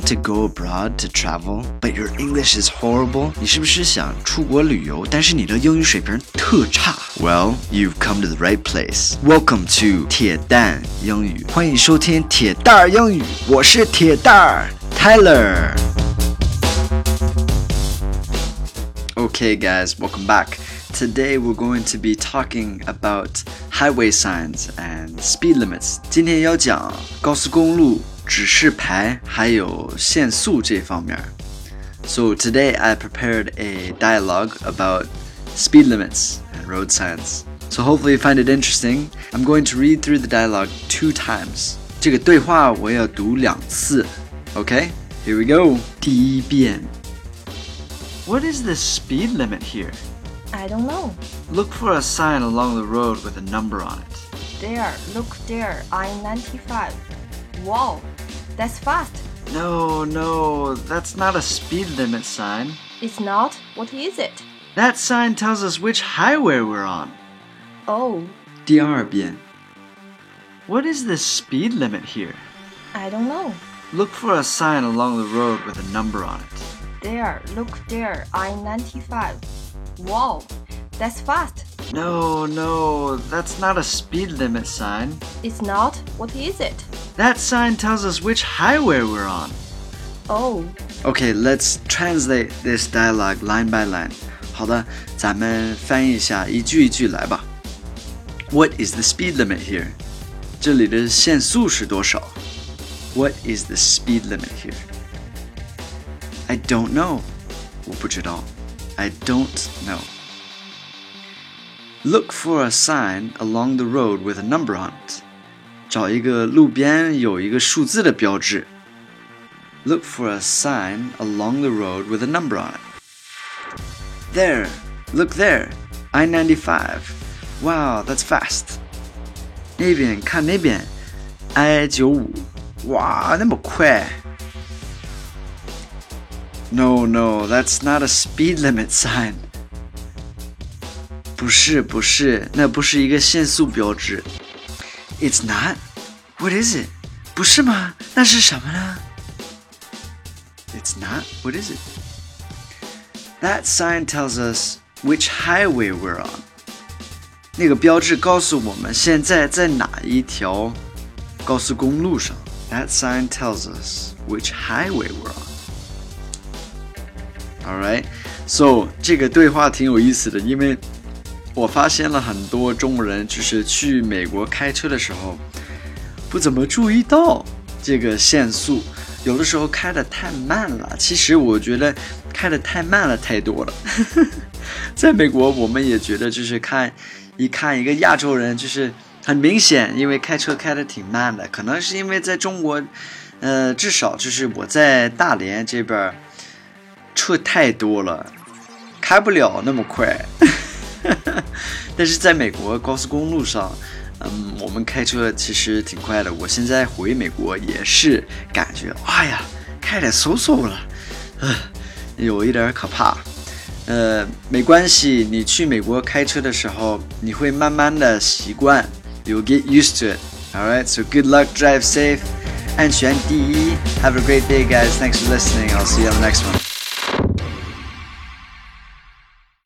want to go abroad to travel, but your English is horrible? 你是不是想出国旅游，但是你的英语水平特差？Well, you've come to the right place. Welcome to 铁蛋英语，欢迎收听铁蛋儿英语，我是铁蛋儿 Tyler。Okay, guys, welcome back. Today we're going to be talking about highway signs and speed limits. 今天要讲高速公路 指示牌还有限速这方面。So today I prepared a dialogue about speed limits and road signs. So hopefully you find it interesting. I'm going to read through the dialogue two times. 这个对话我要读两次。Okay, here we go. 第一遍。What is the speed limit here? I don't know. Look for a sign along the road with a number on it. There, look there, I-95. Wow, that's fast. No, no, that's not a speed limit sign. It's not? What is it? That sign tells us which highway we're on. Oh, 第二遍. What is the speed limit here? I don't know. Look for a sign along the road with a number on it. There, look there, I-95. Wow, that's fast. No, no, that's not a speed limit sign. It's not? What is it? That sign tells us which highway we're on. Oh, Okay, let's translate this dialogue line by line. 好的，咱们翻译一下，一句一句来吧。What is the speed limit here? 这里的限速是多少？What is the speed limit here? I don't know. 我不知道。I don't know. Look for a sign along the road with a number on it. 找一个路边有一个数字的标志。Look for a sign along the road with a number on it. There, look there, I 95. Wow, that's fast. 那边看那边，I 九五，哇，那么快。No, no, that's not a speed limit sign. 不是，不是，那不是一个限速标志。 It's not. What is it? 不是吗？那是什么呢？It's not. What is it? That sign tells us which highway we're on. 那个标志告诉我们现在在哪一条高速公路上。That sign tells us which highway we're on. Alright, so 这个对话挺有意思的，因为 我发现了很多中国人就是去美国开车的时候不怎么注意到这个限速，有的时候开的太慢了。其实我觉得开的太慢了太多了。在美国，我们也觉得就是看一看一个亚洲人，就是很明显，因为开车开的挺慢的，可能是因为在中国，呃，至少就是我在大连这边车太多了，开不了那么快。但是在美国高速公路上，嗯，我们开车其实挺快的。我现在回美国也是感觉，哎呀，开的嗖嗖了，呃，有一点可怕。呃，没关系，你去美国开车的时候，你会慢慢的习惯 You get used to it. All right, so good luck, drive safe. 安全第一. Have a great day, guys. Thanks for listening. I'll see you on the next one.